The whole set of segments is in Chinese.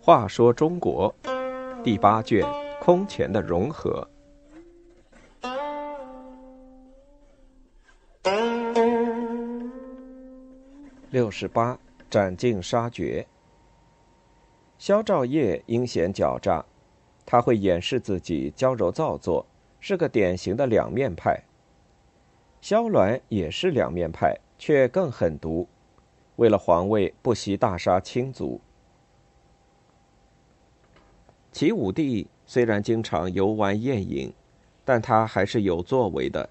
话说中国第八卷空前的融合。六十八，斩尽杀绝。萧兆业阴险狡诈，他会掩饰自己，娇柔造作，是个典型的两面派。萧鸾也是两面派，却更狠毒，为了皇位，不惜大杀亲族。齐武帝虽然经常游玩宴饮，但他还是有作为的。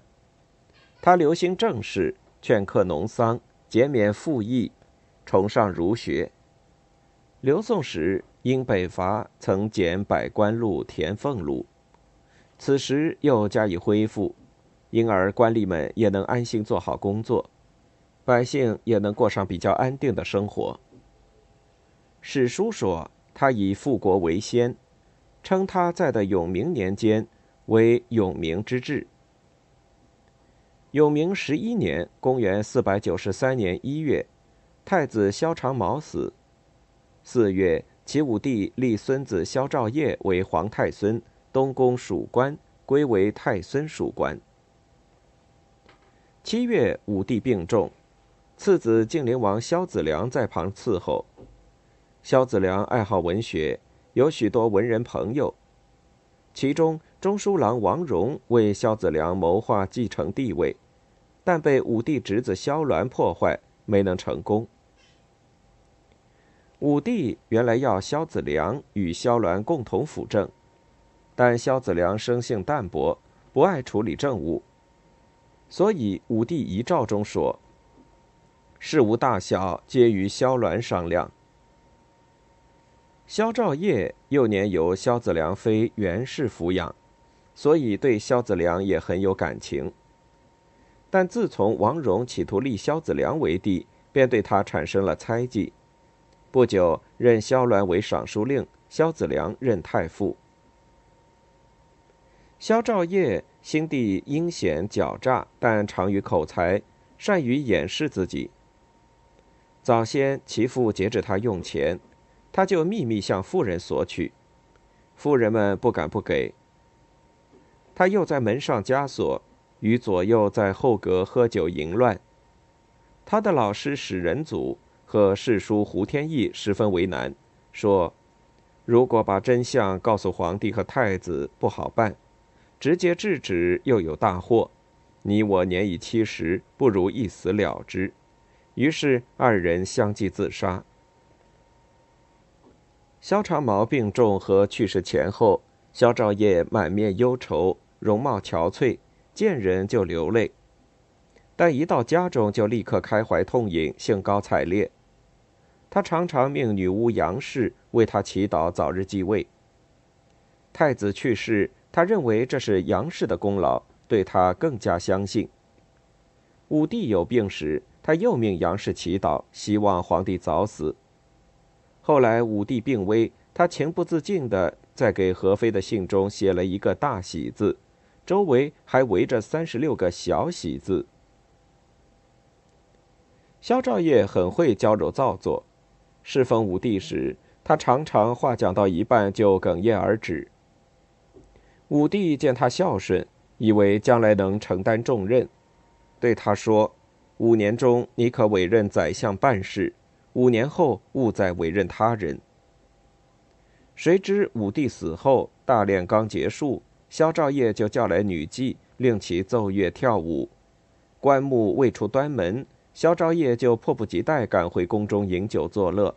他留心政事，劝客农桑，减免赋役，崇尚儒学。刘宋时因北伐，曾减百官禄、田俸禄，此时又加以恢复，因而官吏们也能安心做好工作，百姓也能过上比较安定的生活。史书说他以复国为先。称他在的永明年间为永明之治。永明十一年（公元493年一月），太子萧长毛死。四月，齐武帝立孙子萧兆业为皇太孙，东宫属官，归为太孙属官。七月，武帝病重，次子晋灵王萧子良在旁伺候。萧子良爱好文学。有许多文人朋友，其中中书郎王荣为萧子良谋划继承帝位，但被武帝侄子萧鸾破坏，没能成功。武帝原来要萧子良与萧鸾共同辅政，但萧子良生性淡泊，不爱处理政务，所以武帝遗诏中说：“事无大小，皆与萧鸾商量。”萧兆业幼年由萧子良妃袁氏抚养，所以对萧子良也很有感情。但自从王戎企图立萧子良为帝，便对他产生了猜忌。不久，任萧鸾为尚书令，萧子良任太傅。萧兆业心地阴险狡诈，但长于口才，善于掩饰自己。早先其父节制他用钱。他就秘密向富人索取，富人们不敢不给。他又在门上枷锁，与左右在后阁喝酒淫乱。他的老师史仁祖和侍书胡天翼十分为难，说：“如果把真相告诉皇帝和太子不好办，直接制止又有大祸。你我年已七十，不如一死了之。”于是二人相继自杀。萧长毛病重和去世前后，萧兆业满面忧愁，容貌憔悴，见人就流泪。但一到家中，就立刻开怀痛饮，兴高采烈。他常常命女巫杨氏为他祈祷早日继位。太子去世，他认为这是杨氏的功劳，对他更加相信。武帝有病时，他又命杨氏祈祷，希望皇帝早死。后来武帝病危，他情不自禁地在给何妃的信中写了一个大喜字，周围还围着三十六个小喜字。萧兆业很会娇柔造作，侍奉武帝时，他常常话讲到一半就哽咽而止。武帝见他孝顺，以为将来能承担重任，对他说：“五年中，你可委任宰相办事。”五年后，勿再委任他人。谁知武帝死后，大炼刚结束，萧兆业就叫来女妓，令其奏乐跳舞。棺木未出端门，萧兆业就迫不及待赶回宫中饮酒作乐。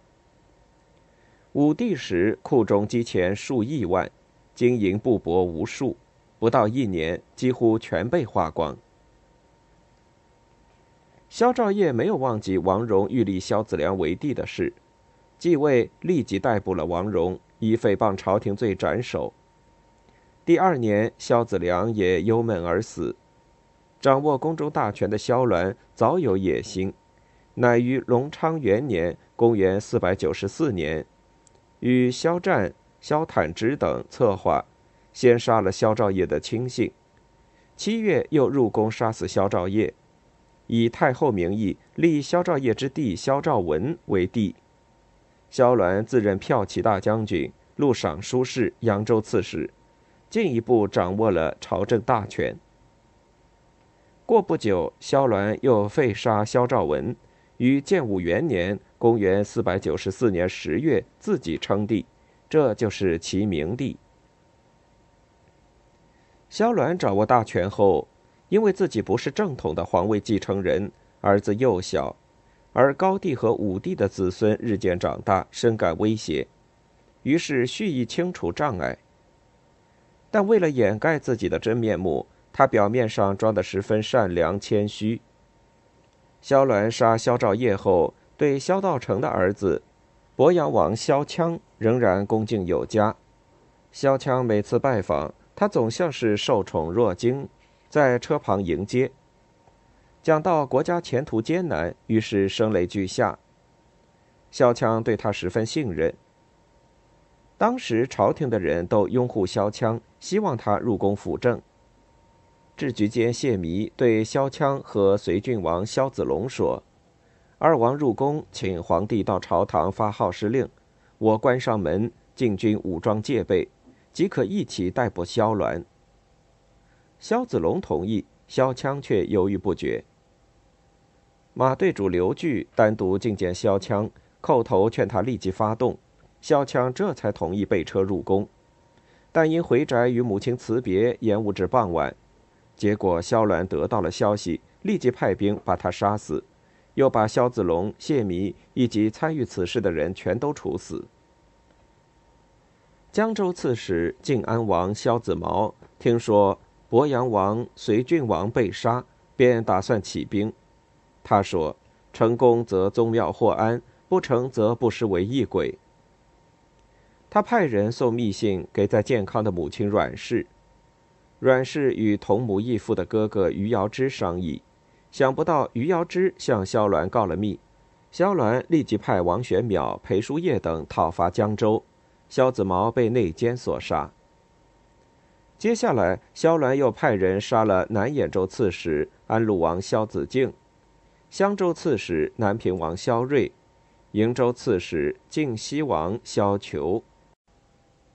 武帝时，库中积钱数亿万，经营布帛无数，不到一年，几乎全被花光。萧兆业没有忘记王荣欲立萧子良为帝的事，继位立即逮捕了王荣，以诽谤朝廷罪斩首。第二年，萧子良也忧闷而死。掌握宫中大权的萧鸾早有野心，乃于隆昌元年（公元494年），与萧战、萧坦之等策划，先杀了萧兆业的亲信。七月，又入宫杀死萧兆业。以太后名义立萧兆业之弟萧兆文为帝。萧鸾自任骠骑大将军、录尚书事、扬州刺史，进一步掌握了朝政大权。过不久，萧鸾又废杀萧兆文，于建武元年（公元494年）十月自己称帝，这就是其明帝。萧鸾掌握大权后，因为自己不是正统的皇位继承人，儿子幼小。而高帝和武帝的子孙日渐长大，深感威胁，于是蓄意清除障碍。但为了掩盖自己的真面目，他表面上装得十分善良谦虚。萧鸾杀萧兆业后，对萧道成的儿子鄱阳王萧羌仍然恭敬有加。萧羌每次拜访他，总像是受宠若惊，在车旁迎接。讲到国家前途艰难，于是声泪俱下。萧羌对他十分信任。当时朝廷的人都拥护萧羌，希望他入宫辅政。治局间谢弥对萧羌和随郡王萧子龙说：“二王入宫，请皇帝到朝堂发号施令，我关上门，禁军武装戒备，即可一起逮捕萧鸾。”萧子龙同意，萧羌却犹豫不决。马队主刘据单独觐见萧羌，叩头劝他立即发动，萧羌这才同意备车入宫，但因回宅与母亲辞别，延误至傍晚。结果萧鸾得到了消息，立即派兵把他杀死，又把萧子龙、谢弥以及参与此事的人全都处死。江州刺史晋安王萧子毛听说鄱阳王、随郡王被杀，便打算起兵。他说：“成功则宗庙获安，不成则不失为异鬼。”他派人送密信给在健康的母亲阮氏。阮氏与同母异父的哥哥余姚之商议，想不到余姚之向萧鸾告了密，萧鸾立即派王玄邈、裴叔业等讨伐江州，萧子毛被内奸所杀。接下来，萧鸾又派人杀了南兖州刺史安陆王萧子敬。襄州刺史南平王萧睿，瀛州刺史靖西王萧求，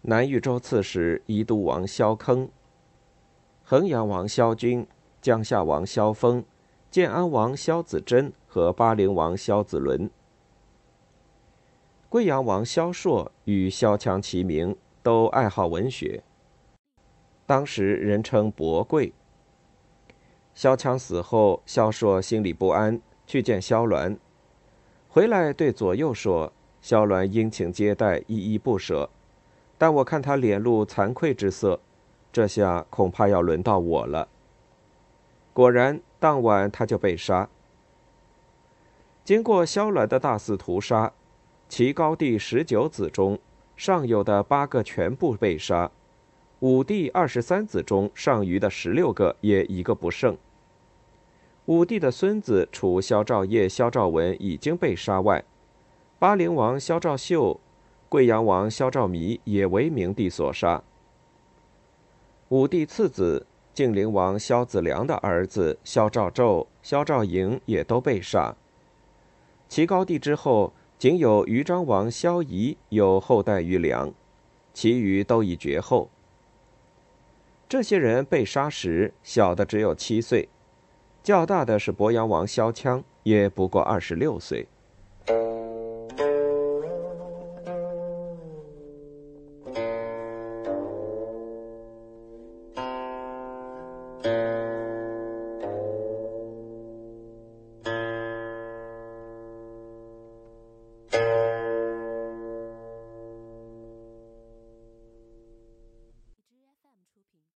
南豫州刺史宜都王萧坑，衡阳王萧军，江夏王萧峰，建安王萧子珍和巴陵王萧子伦，贵阳王萧硕与萧羌齐名，都爱好文学，当时人称博贵。萧羌死后，萧硕心里不安，去见萧鸾。回来对左右说：“萧鸾殷勤接待，依依不舍，但我看他脸露惭愧之色，这下恐怕要轮到我了。”果然，当晚他就被杀。经过萧鸾的大肆屠杀，齐高帝十九子中，上有的八个全部被杀；武帝二十三子中，上余的十六个也一个不剩。武帝的孙子除萧兆业、萧兆文已经被杀外，巴陵王萧兆秀、贵阳王萧兆弥也为明帝所杀。武帝次子晋陵王萧子良的儿子萧兆胄、萧兆莹也都被杀。齐高帝之后，仅有豫章王萧仪有后代于梁，其余都已绝后。这些人被杀时，小的只有七岁。较大的是鄱阳王萧羌，也不过二十六岁。